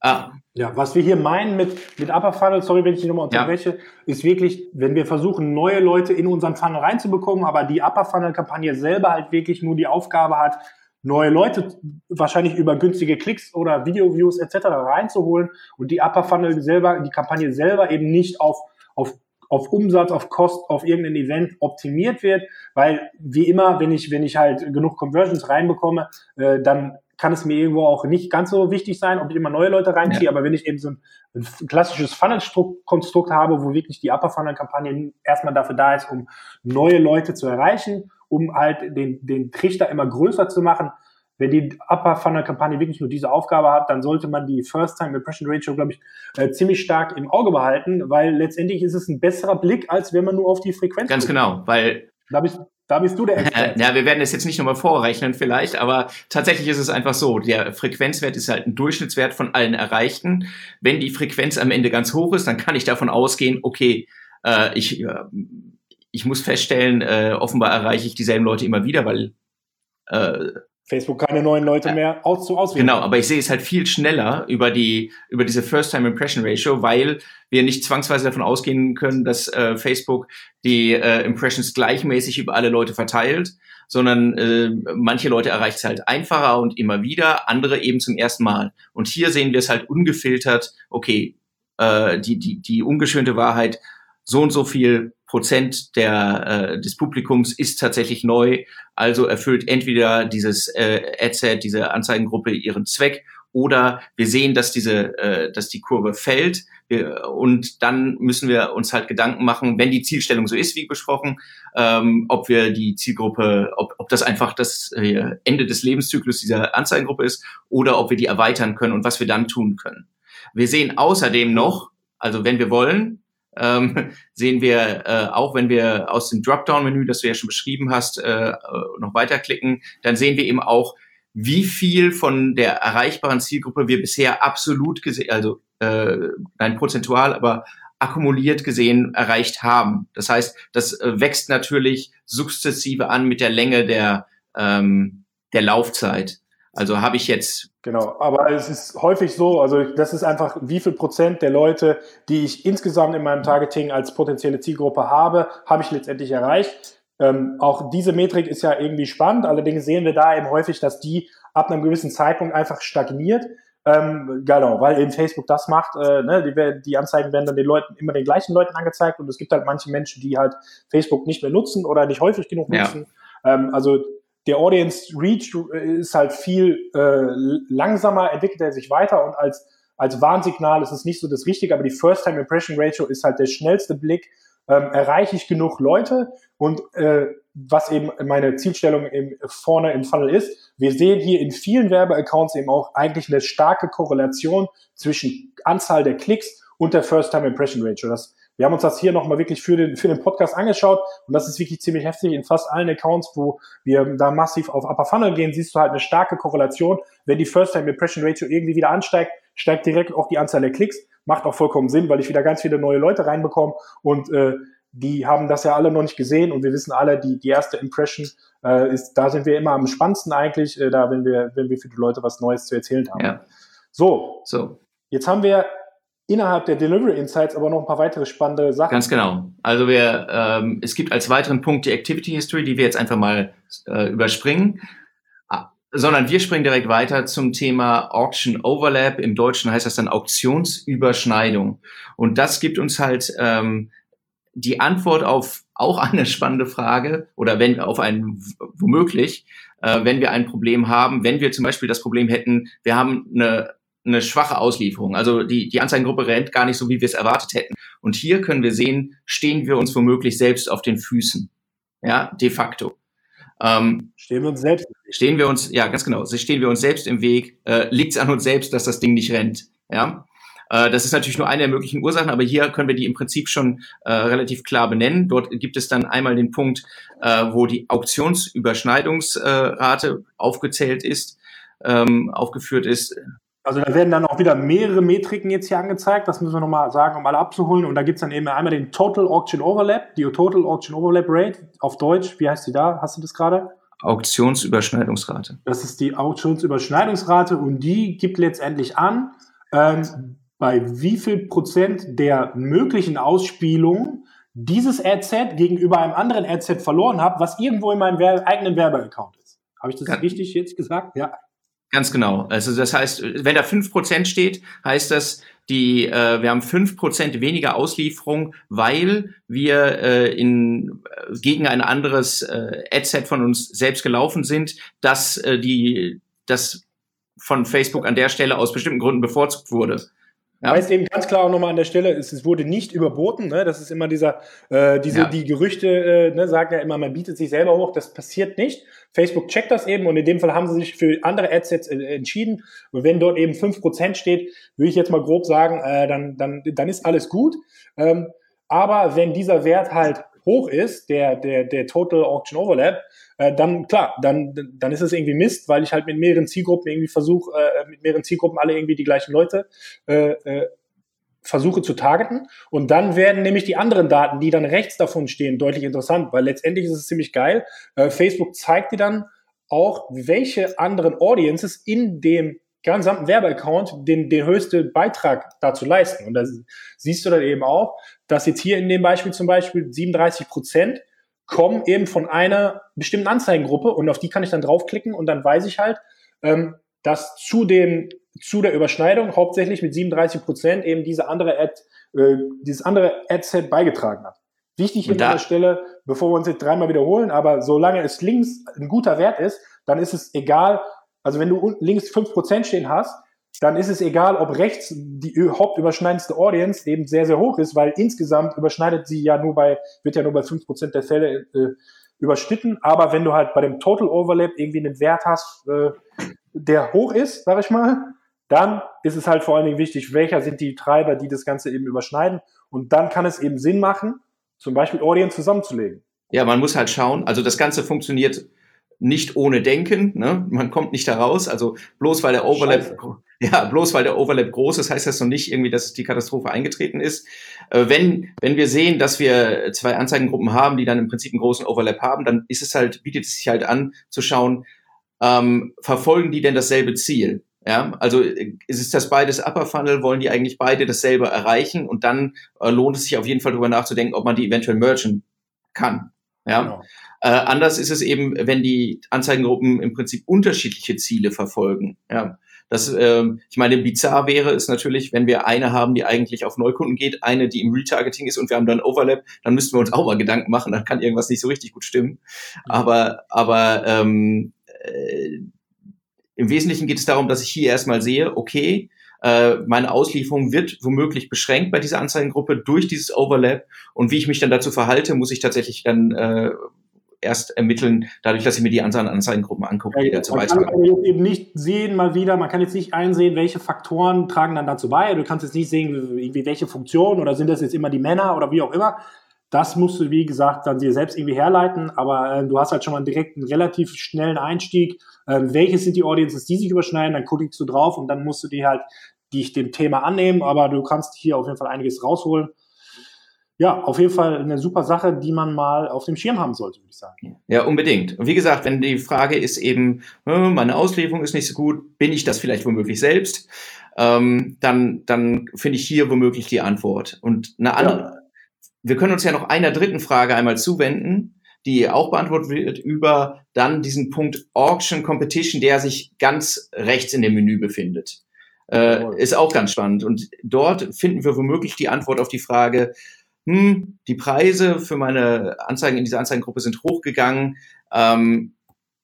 Ah. Ja, was wir hier meinen mit, mit Upper Funnel, sorry, wenn ich dich nochmal unterbreche, ja. ist wirklich, wenn wir versuchen, neue Leute in unseren Funnel reinzubekommen, aber die Upper Funnel Kampagne selber halt wirklich nur die Aufgabe hat, neue Leute wahrscheinlich über günstige Klicks oder Video-Views etc. reinzuholen und die Upper Funnel selber, die Kampagne selber eben nicht auf, auf, auf Umsatz, auf Kost, auf irgendein Event optimiert wird, weil wie immer, wenn ich, wenn ich halt genug Conversions reinbekomme, äh, dann kann es mir irgendwo auch nicht ganz so wichtig sein, ob ich immer neue Leute reinziehe, ja. aber wenn ich eben so ein, ein klassisches Funnel-Konstrukt habe, wo wirklich die Upper Funnel-Kampagne erstmal dafür da ist, um neue Leute zu erreichen um halt den, den Trichter immer größer zu machen. Wenn die Upper Funnel Kampagne wirklich nur diese Aufgabe hat, dann sollte man die First Time Impression Ratio, glaube ich, äh, ziemlich stark im Auge behalten, weil letztendlich ist es ein besserer Blick, als wenn man nur auf die Frequenz Ganz guckt. genau, weil da bist, da bist du der Experte. Ja, wir werden es jetzt nicht nochmal vorrechnen vielleicht, aber tatsächlich ist es einfach so, der Frequenzwert ist halt ein Durchschnittswert von allen Erreichten. Wenn die Frequenz am Ende ganz hoch ist, dann kann ich davon ausgehen, okay, äh, ich äh, ich muss feststellen, äh, offenbar erreiche ich dieselben Leute immer wieder, weil äh, Facebook keine neuen Leute mehr aus zu auswählen. Genau, aber ich sehe es halt viel schneller über die über diese First Time Impression Ratio, weil wir nicht zwangsweise davon ausgehen können, dass äh, Facebook die äh, Impressions gleichmäßig über alle Leute verteilt, sondern äh, manche Leute erreicht es halt einfacher und immer wieder, andere eben zum ersten Mal. Und hier sehen wir es halt ungefiltert. Okay, äh, die die die ungeschönte Wahrheit so und so viel Prozent der, äh, des Publikums ist tatsächlich neu, also erfüllt entweder dieses äh, Adset, diese Anzeigengruppe ihren Zweck oder wir sehen, dass diese, äh, dass die Kurve fällt wir, und dann müssen wir uns halt Gedanken machen, wenn die Zielstellung so ist wie besprochen, ähm, ob wir die Zielgruppe, ob, ob das einfach das äh, Ende des Lebenszyklus dieser Anzeigengruppe ist oder ob wir die erweitern können und was wir dann tun können. Wir sehen außerdem noch, also wenn wir wollen, ähm, sehen wir äh, auch, wenn wir aus dem Dropdown-Menü, das du ja schon beschrieben hast, äh, noch weiterklicken, dann sehen wir eben auch, wie viel von der erreichbaren Zielgruppe wir bisher absolut gesehen, also äh, nein, prozentual, aber akkumuliert gesehen erreicht haben. Das heißt, das äh, wächst natürlich sukzessive an mit der Länge der, ähm, der Laufzeit. Also habe ich jetzt. Genau, aber es ist häufig so, also das ist einfach, wie viel Prozent der Leute, die ich insgesamt in meinem Targeting als potenzielle Zielgruppe habe, habe ich letztendlich erreicht. Ähm, auch diese Metrik ist ja irgendwie spannend, allerdings sehen wir da eben häufig, dass die ab einem gewissen Zeitpunkt einfach stagniert, Ähm, genau, weil eben Facebook das macht, äh, ne, die, die Anzeigen werden dann den Leuten immer den gleichen Leuten angezeigt und es gibt halt manche Menschen, die halt Facebook nicht mehr nutzen oder nicht häufig genug nutzen. Ja. Ähm, also der Audience Reach ist halt viel äh, langsamer, entwickelt er sich weiter und als, als Warnsignal ist es nicht so das Richtige, aber die First-Time-Impression Ratio ist halt der schnellste Blick. Ähm, erreiche ich genug Leute und äh, was eben meine Zielstellung im, vorne im Funnel ist. Wir sehen hier in vielen Werbeaccounts eben auch eigentlich eine starke Korrelation zwischen Anzahl der Klicks und der First-Time-Impression Ratio. Das wir haben uns das hier nochmal wirklich für den, für den Podcast angeschaut und das ist wirklich ziemlich heftig. In fast allen Accounts, wo wir da massiv auf Upper Funnel gehen, siehst du halt eine starke Korrelation. Wenn die First-Time-Impression Ratio irgendwie wieder ansteigt, steigt direkt auch die Anzahl der Klicks. Macht auch vollkommen Sinn, weil ich wieder ganz viele neue Leute reinbekomme und äh, die haben das ja alle noch nicht gesehen und wir wissen alle, die, die erste Impression äh, ist, da sind wir immer am spannendsten eigentlich, äh, da wenn wir, wenn wir für die Leute was Neues zu erzählen haben. Ja. So, so. Jetzt haben wir innerhalb der Delivery Insights aber noch ein paar weitere spannende Sachen. Ganz genau. Also wir, ähm, es gibt als weiteren Punkt die Activity History, die wir jetzt einfach mal äh, überspringen, ah, sondern wir springen direkt weiter zum Thema Auction Overlap. Im Deutschen heißt das dann Auktionsüberschneidung. Und das gibt uns halt ähm, die Antwort auf auch eine spannende Frage oder wenn auf ein womöglich, äh, wenn wir ein Problem haben, wenn wir zum Beispiel das Problem hätten, wir haben eine eine schwache Auslieferung. Also die, die Anzeigengruppe rennt gar nicht so, wie wir es erwartet hätten. Und hier können wir sehen, stehen wir uns womöglich selbst auf den Füßen. Ja, de facto. Ähm, stehen wir uns selbst? Stehen wir uns, ja, ganz genau. Stehen wir uns selbst im Weg? Äh, Liegt es an uns selbst, dass das Ding nicht rennt? Ja. Äh, das ist natürlich nur eine der möglichen Ursachen, aber hier können wir die im Prinzip schon äh, relativ klar benennen. Dort gibt es dann einmal den Punkt, äh, wo die Auktionsüberschneidungsrate aufgezählt ist, ähm, aufgeführt ist. Also da werden dann auch wieder mehrere Metriken jetzt hier angezeigt, das müssen wir nochmal sagen, um alle abzuholen. Und da gibt's dann eben einmal den Total Auction Overlap, die Total Auction Overlap Rate auf Deutsch. Wie heißt die da? Hast du das gerade? Auktionsüberschneidungsrate. Das ist die Auktionsüberschneidungsrate und die gibt letztendlich an, ähm, bei wie viel Prozent der möglichen Ausspielungen dieses Adset gegenüber einem anderen Adset verloren habe, was irgendwo in meinem eigenen Werbeaccount ist. Habe ich das Kann richtig jetzt gesagt? Ja. Ganz genau. Also das heißt, wenn da fünf Prozent steht, heißt das, die, äh, wir haben fünf Prozent weniger Auslieferung, weil wir äh, in, äh, gegen ein anderes äh, Adset von uns selbst gelaufen sind, dass äh, die, das von Facebook an der Stelle aus bestimmten Gründen bevorzugt wurde. Ja. Heißt eben ganz klar auch nochmal an der Stelle, es, es wurde nicht überboten. Ne? Das ist immer dieser, äh, diese, ja. die Gerüchte äh, ne, sagen ja immer, man bietet sich selber hoch. Das passiert nicht. Facebook checkt das eben und in dem Fall haben sie sich für andere Adsets äh, entschieden. Und wenn dort eben fünf Prozent steht, würde ich jetzt mal grob sagen, äh, dann, dann, dann ist alles gut. Ähm, aber wenn dieser Wert halt hoch ist, der, der, der Total Auction Overlap, äh, dann klar, dann, dann ist es irgendwie Mist, weil ich halt mit mehreren Zielgruppen irgendwie versuche, äh, mit mehreren Zielgruppen alle irgendwie die gleichen Leute äh, äh, versuche zu targeten. Und dann werden nämlich die anderen Daten, die dann rechts davon stehen, deutlich interessant, weil letztendlich ist es ziemlich geil. Äh, Facebook zeigt dir dann auch, welche anderen Audiences in dem gesamten Werbeaccount den, den höchsten Beitrag dazu leisten. Und da siehst du dann eben auch, dass jetzt hier in dem Beispiel zum Beispiel 37 Prozent kommen eben von einer bestimmten Anzeigengruppe und auf die kann ich dann draufklicken und dann weiß ich halt, ähm, dass zu den zu der Überschneidung hauptsächlich mit 37 Prozent eben diese andere Ad, äh, dieses andere Ad-Set beigetragen hat. Wichtig an der Stelle, bevor wir uns jetzt dreimal wiederholen, aber solange es links ein guter Wert ist, dann ist es egal, also wenn du links 5% stehen hast, dann ist es egal, ob rechts die hauptüberschneidendste Audience eben sehr, sehr hoch ist, weil insgesamt überschneidet sie ja nur bei, wird ja nur bei 5% der Fälle äh, überschnitten. Aber wenn du halt bei dem Total Overlap irgendwie einen Wert hast, äh, der hoch ist, sag ich mal, dann ist es halt vor allen Dingen wichtig, welcher sind die Treiber, die das Ganze eben überschneiden. Und dann kann es eben Sinn machen, zum Beispiel Audience zusammenzulegen. Ja, man muss halt schauen. Also das Ganze funktioniert nicht ohne Denken. Ne? Man kommt nicht da raus. Also bloß weil der Overlap, Scheiße. ja, bloß weil der Overlap groß ist, heißt das noch nicht irgendwie, dass die Katastrophe eingetreten ist. Äh, wenn, wenn wir sehen, dass wir zwei Anzeigengruppen haben, die dann im Prinzip einen großen Overlap haben, dann ist es halt, bietet es sich halt an, zu schauen, ähm, verfolgen die denn dasselbe Ziel? Ja, also ist es das beides Upper Funnel, wollen die eigentlich beide dasselbe erreichen und dann äh, lohnt es sich auf jeden Fall darüber nachzudenken, ob man die eventuell merchen kann. Ja. Genau. Äh, anders ist es eben, wenn die Anzeigengruppen im Prinzip unterschiedliche Ziele verfolgen. Ja. Das, ähm, ich meine, bizarr wäre es natürlich, wenn wir eine haben, die eigentlich auf Neukunden geht, eine, die im Retargeting ist und wir haben dann Overlap, dann müssten wir uns auch mal Gedanken machen, dann kann irgendwas nicht so richtig gut stimmen. Aber, aber ähm, äh, im Wesentlichen geht es darum, dass ich hier erstmal sehe, okay, äh, meine Auslieferung wird womöglich beschränkt bei dieser Anzeigengruppe durch dieses Overlap und wie ich mich dann dazu verhalte, muss ich tatsächlich dann äh, erst ermitteln, dadurch, dass ich mir die anderen Anzeigengruppen angucke, die dazu beitragen. Man kann jetzt eben nicht sehen, mal wieder, man kann jetzt nicht einsehen, welche Faktoren tragen dann dazu bei. Du kannst jetzt nicht sehen, wie, welche Funktionen oder sind das jetzt immer die Männer oder wie auch immer. Das musst du, wie gesagt, dann dir selbst irgendwie herleiten, aber äh, du hast halt schon mal direkt einen relativ schnellen Einstieg. Äh, welches sind die Audiences, die sich überschneiden? Dann klickst du drauf und dann musst du dir halt dich dem Thema annehmen, aber du kannst hier auf jeden Fall einiges rausholen ja, auf jeden Fall eine super Sache, die man mal auf dem Schirm haben sollte, würde ich sagen. Ja, unbedingt. Und wie gesagt, wenn die Frage ist eben, äh, meine Auslieferung ist nicht so gut, bin ich das vielleicht womöglich selbst, ähm, dann, dann finde ich hier womöglich die Antwort. Und eine andere, ja. wir können uns ja noch einer dritten Frage einmal zuwenden, die auch beantwortet wird über dann diesen Punkt Auction Competition, der sich ganz rechts in dem Menü befindet. Äh, ist auch ganz spannend. Und dort finden wir womöglich die Antwort auf die Frage, hm, die Preise für meine Anzeigen in dieser Anzeigengruppe sind hochgegangen. Ähm,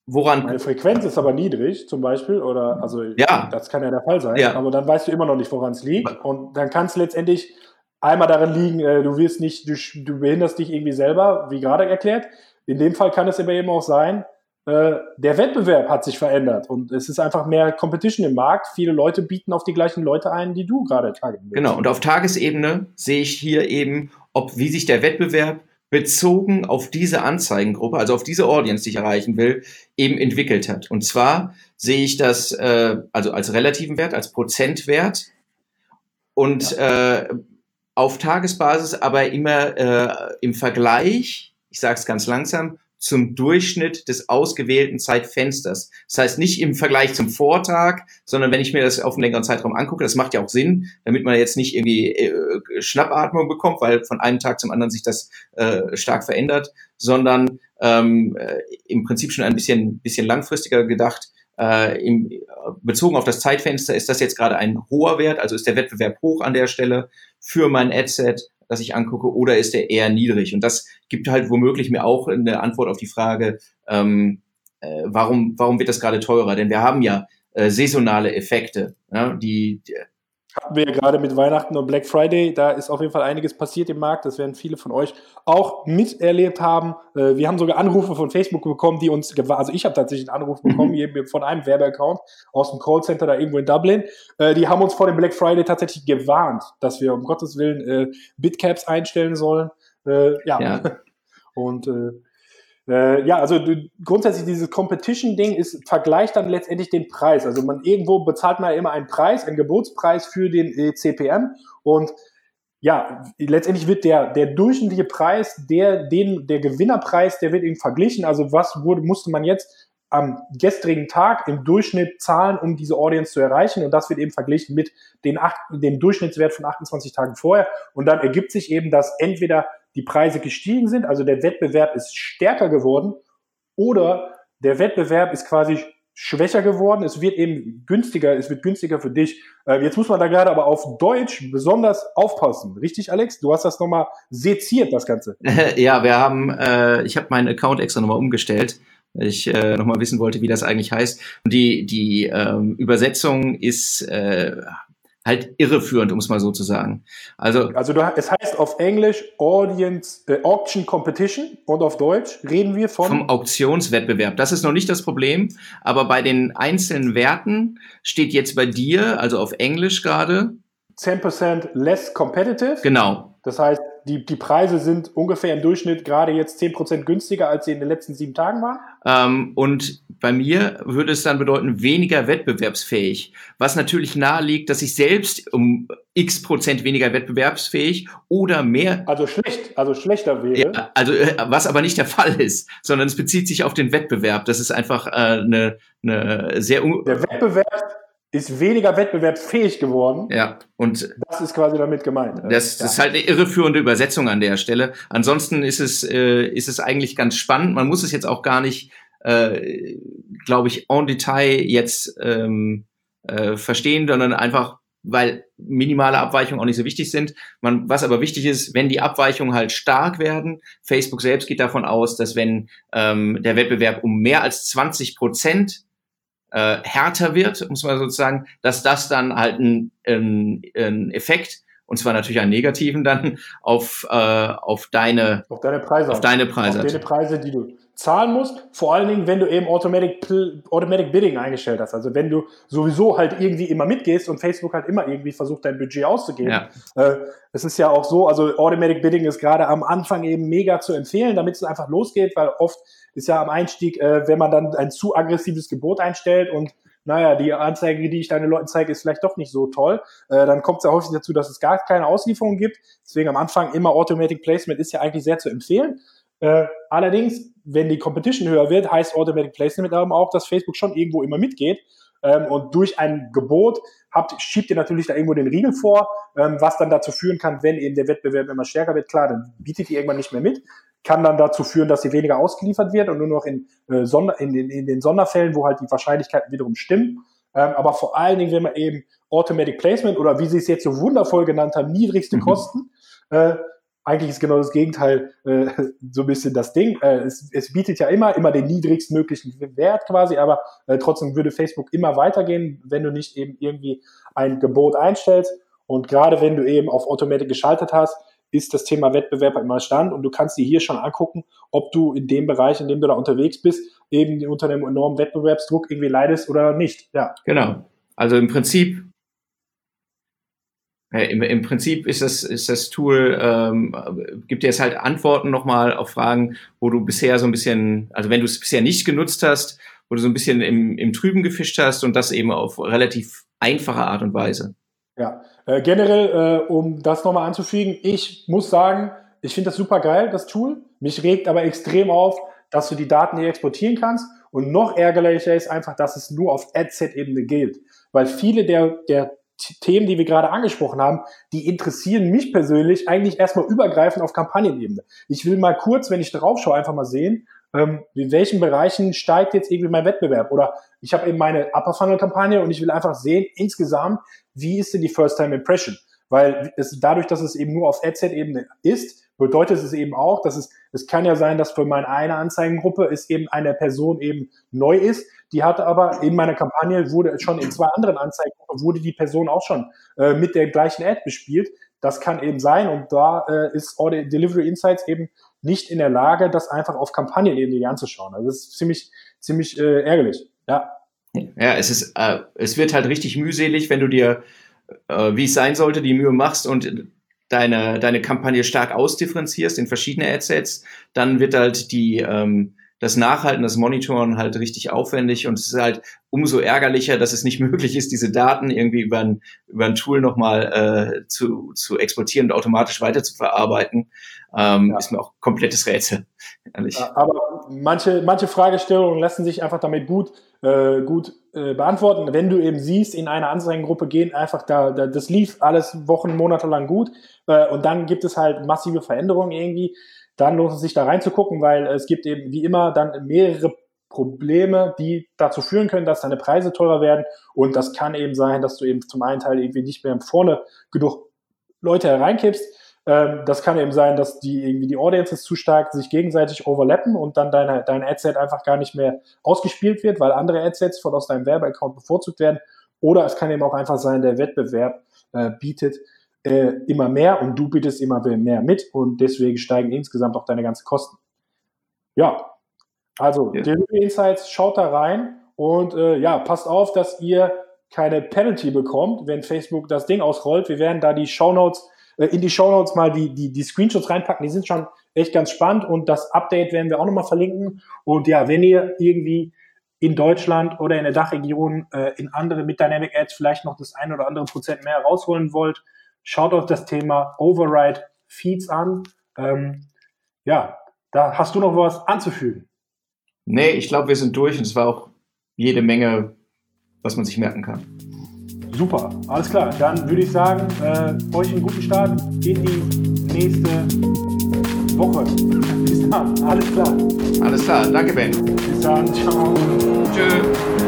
woran? Meine Frequenz ist aber niedrig, zum Beispiel, oder also ja. das kann ja der Fall sein. Ja. Aber dann weißt du immer noch nicht, woran es liegt. Und dann kann es letztendlich einmal darin liegen, äh, du wirst nicht, du, du behinderst dich irgendwie selber, wie gerade erklärt. In dem Fall kann es aber eben auch sein, der Wettbewerb hat sich verändert und es ist einfach mehr Competition im Markt. Viele Leute bieten auf die gleichen Leute ein, die du gerade targeten willst. Genau, und auf Tagesebene sehe ich hier eben, ob wie sich der Wettbewerb bezogen auf diese Anzeigengruppe, also auf diese Audience, die ich erreichen will, eben entwickelt hat. Und zwar sehe ich das äh, also als relativen Wert, als Prozentwert und ja. äh, auf Tagesbasis aber immer äh, im Vergleich, ich sage es ganz langsam, zum Durchschnitt des ausgewählten Zeitfensters. Das heißt nicht im Vergleich zum Vortag, sondern wenn ich mir das auf einen längeren Zeitraum angucke, das macht ja auch Sinn, damit man jetzt nicht irgendwie äh, Schnappatmung bekommt, weil von einem Tag zum anderen sich das äh, stark verändert, sondern ähm, äh, im Prinzip schon ein bisschen, bisschen langfristiger gedacht. Äh, im, bezogen auf das Zeitfenster ist das jetzt gerade ein hoher Wert, also ist der Wettbewerb hoch an der Stelle für mein Adset das ich angucke, oder ist der eher niedrig? Und das gibt halt womöglich mir auch eine Antwort auf die Frage, ähm, äh, warum, warum wird das gerade teurer? Denn wir haben ja äh, saisonale Effekte, ja, die, die hatten wir ja gerade mit Weihnachten und Black Friday, da ist auf jeden Fall einiges passiert im Markt. Das werden viele von euch auch miterlebt haben. Äh, wir haben sogar Anrufe von Facebook bekommen, die uns, also ich habe tatsächlich einen Anruf bekommen mhm. von einem Werbeaccount aus dem Callcenter da irgendwo in Dublin. Äh, die haben uns vor dem Black Friday tatsächlich gewarnt, dass wir um Gottes Willen äh, Bitcaps einstellen sollen. Ja. ja. Und äh, ja, also du, grundsätzlich dieses Competition-Ding ist, vergleicht dann letztendlich den Preis. Also man irgendwo bezahlt man ja immer einen Preis, einen Gebotspreis für den äh, CPM und ja, letztendlich wird der, der durchschnittliche Preis, der, den, der Gewinnerpreis, der wird eben verglichen. Also was wurde, musste man jetzt am gestrigen Tag im Durchschnitt zahlen, um diese Audience zu erreichen. Und das wird eben verglichen mit den acht, dem Durchschnittswert von 28 Tagen vorher. Und dann ergibt sich eben, dass entweder die Preise gestiegen sind, also der Wettbewerb ist stärker geworden, oder der Wettbewerb ist quasi schwächer geworden, es wird eben günstiger, es wird günstiger für dich. Äh, jetzt muss man da gerade aber auf Deutsch besonders aufpassen. Richtig, Alex? Du hast das nochmal seziert, das Ganze. Ja, wir haben, äh, ich habe meinen Account extra nochmal umgestellt, ich äh, nochmal wissen wollte, wie das eigentlich heißt. Und die, die ähm, Übersetzung ist, äh, halt irreführend, um es mal so zu sagen. Also, also du, es heißt auf Englisch Audience äh, Auction Competition und auf Deutsch reden wir von vom Auktionswettbewerb. Das ist noch nicht das Problem, aber bei den einzelnen Werten steht jetzt bei dir, also auf Englisch gerade 10% less competitive. Genau. Das heißt, die, die Preise sind ungefähr im Durchschnitt gerade jetzt 10% günstiger, als sie in den letzten sieben Tagen waren. Ähm, und bei mir würde es dann bedeuten, weniger wettbewerbsfähig. Was natürlich naheliegt, dass ich selbst um x Prozent weniger wettbewerbsfähig oder mehr. Also schlecht, also schlechter wäre. Ja, also, äh, was aber nicht der Fall ist, sondern es bezieht sich auf den Wettbewerb. Das ist einfach äh, eine, eine sehr. Der Wettbewerb ist weniger wettbewerbsfähig geworden. Ja, und das ist quasi damit gemeint. Das, das ist halt eine irreführende Übersetzung an der Stelle. Ansonsten ist es, äh, ist es eigentlich ganz spannend. Man muss es jetzt auch gar nicht, äh, glaube ich, en Detail jetzt ähm, äh, verstehen, sondern einfach weil minimale Abweichungen auch nicht so wichtig sind. Man, was aber wichtig ist, wenn die Abweichungen halt stark werden, Facebook selbst geht davon aus, dass wenn ähm, der Wettbewerb um mehr als 20 Prozent äh, härter wird, muss man sozusagen, dass das dann halt ein, ein, ein Effekt und zwar natürlich einen negativen dann auf, äh, auf deine auf deine Preise auf deine Preise auf deine Preise die du zahlen musst vor allen Dingen wenn du eben Automatic Automatic Bidding eingestellt hast. Also wenn du sowieso halt irgendwie immer mitgehst und Facebook halt immer irgendwie versucht dein Budget auszugeben. Ja. äh, es ist ja auch so also Automatic Bidding ist gerade am Anfang eben mega zu empfehlen damit es einfach losgeht weil oft ist ja am Einstieg äh, wenn man dann ein zu aggressives Gebot einstellt und naja, die Anzeige, die ich deinen Leuten zeige, ist vielleicht doch nicht so toll. Äh, dann kommt es ja häufig dazu, dass es gar keine Auslieferung gibt. Deswegen am Anfang immer Automatic Placement ist ja eigentlich sehr zu empfehlen. Äh, allerdings, wenn die Competition höher wird, heißt Automatic Placement aber auch, dass Facebook schon irgendwo immer mitgeht. Ähm, und durch ein Gebot habt, schiebt ihr natürlich da irgendwo den Riegel vor, ähm, was dann dazu führen kann, wenn eben der Wettbewerb immer stärker wird. Klar, dann bietet ihr irgendwann nicht mehr mit kann dann dazu führen, dass sie weniger ausgeliefert wird und nur noch in, äh, Sonder, in, in, in den Sonderfällen, wo halt die Wahrscheinlichkeiten wiederum stimmen. Ähm, aber vor allen Dingen, wenn man eben Automatic Placement oder wie sie es jetzt so wundervoll genannt haben, niedrigste mhm. Kosten, äh, eigentlich ist genau das Gegenteil äh, so ein bisschen das Ding. Äh, es, es bietet ja immer, immer den niedrigstmöglichen Wert quasi, aber äh, trotzdem würde Facebook immer weitergehen, wenn du nicht eben irgendwie ein Gebot einstellst. Und gerade wenn du eben auf Automatic geschaltet hast, ist das Thema Wettbewerb immer Stand und du kannst dir hier schon angucken, ob du in dem Bereich, in dem du da unterwegs bist, eben unter einem enormen Wettbewerbsdruck irgendwie leidest oder nicht. Ja. Genau. Also im Prinzip im, Im Prinzip ist das, ist das Tool, ähm, gibt dir jetzt halt Antworten nochmal auf Fragen, wo du bisher so ein bisschen, also wenn du es bisher nicht genutzt hast, wo du so ein bisschen im, im Trüben gefischt hast und das eben auf relativ einfache Art und Weise. Ja, äh, generell, äh, um das nochmal anzufügen, ich muss sagen, ich finde das super geil, das Tool. Mich regt aber extrem auf, dass du die Daten hier exportieren kannst. Und noch ärgerlicher ist einfach, dass es nur auf Adset-Ebene gilt. Weil viele der, der Themen, die wir gerade angesprochen haben, die interessieren mich persönlich eigentlich erstmal übergreifend auf Kampagnenebene. Ich will mal kurz, wenn ich drauf schaue, einfach mal sehen, ähm, in welchen Bereichen steigt jetzt irgendwie mein Wettbewerb? Oder ich habe eben meine Upper Funnel Kampagne und ich will einfach sehen, insgesamt, wie ist denn die First Time Impression? Weil es dadurch, dass es eben nur auf Adset-Ebene ist, bedeutet es eben auch, dass es, es kann ja sein, dass für meine eine Anzeigengruppe es eben eine Person eben neu ist, die hatte aber in meiner Kampagne wurde schon in zwei anderen Anzeigengruppen wurde die Person auch schon äh, mit der gleichen Ad bespielt. Das kann eben sein und da äh, ist Audit Delivery Insights eben nicht in der Lage, das einfach auf Kampagnenebene anzuschauen. Also das ist ziemlich, ziemlich äh, ärgerlich. Ja. Ja, es ist, äh, es wird halt richtig mühselig, wenn du dir, äh, wie es sein sollte, die Mühe machst und deine, deine Kampagne stark ausdifferenzierst in verschiedene Adsets, dann wird halt die, ähm, das Nachhalten, das Monitoren halt richtig aufwendig und es ist halt umso ärgerlicher, dass es nicht möglich ist, diese Daten irgendwie über ein, über ein Tool nochmal äh, zu, zu exportieren und automatisch weiter zu verarbeiten. Ähm, ja. Ist mir auch komplettes Rätsel, ehrlich. Aber manche, manche Fragestellungen lassen sich einfach damit gut, äh, gut äh, beantworten. Wenn du eben siehst, in einer Anzeigengruppe gehen einfach da, da das lief alles Wochen, Monate lang gut äh, und dann gibt es halt massive Veränderungen irgendwie dann lohnt es sich da reinzugucken, weil es gibt eben wie immer dann mehrere Probleme, die dazu führen können, dass deine Preise teurer werden. Und das kann eben sein, dass du eben zum einen Teil irgendwie nicht mehr vorne genug Leute hereinkippst. Ähm, das kann eben sein, dass die irgendwie die Audiences zu stark sich gegenseitig overlappen und dann deine, dein Adset einfach gar nicht mehr ausgespielt wird, weil andere Adsets von aus deinem Werbeaccount bevorzugt werden. Oder es kann eben auch einfach sein, der Wettbewerb äh, bietet äh, immer mehr und du bietest immer mehr mit und deswegen steigen insgesamt auch deine ganzen Kosten. Ja, also ja. Delivery Insights, schaut da rein und äh, ja, passt auf, dass ihr keine Penalty bekommt, wenn Facebook das Ding ausrollt. Wir werden da die Shownotes, äh, in die Shownotes mal die, die, die Screenshots reinpacken, die sind schon echt ganz spannend und das Update werden wir auch nochmal verlinken. Und ja, wenn ihr irgendwie in Deutschland oder in der Dachregion äh, in andere mit Dynamic Ads vielleicht noch das ein oder andere Prozent mehr rausholen wollt, Schaut euch das Thema Override Feeds an. Ähm, ja, da hast du noch was anzufügen. Nee, ich glaube, wir sind durch und es war auch jede Menge, was man sich merken kann. Super, alles klar. Dann würde ich sagen, äh, euch einen guten Start in die nächste Woche. Bis dann, alles klar. Alles klar, danke Ben. Bis dann, ciao. Tschüss.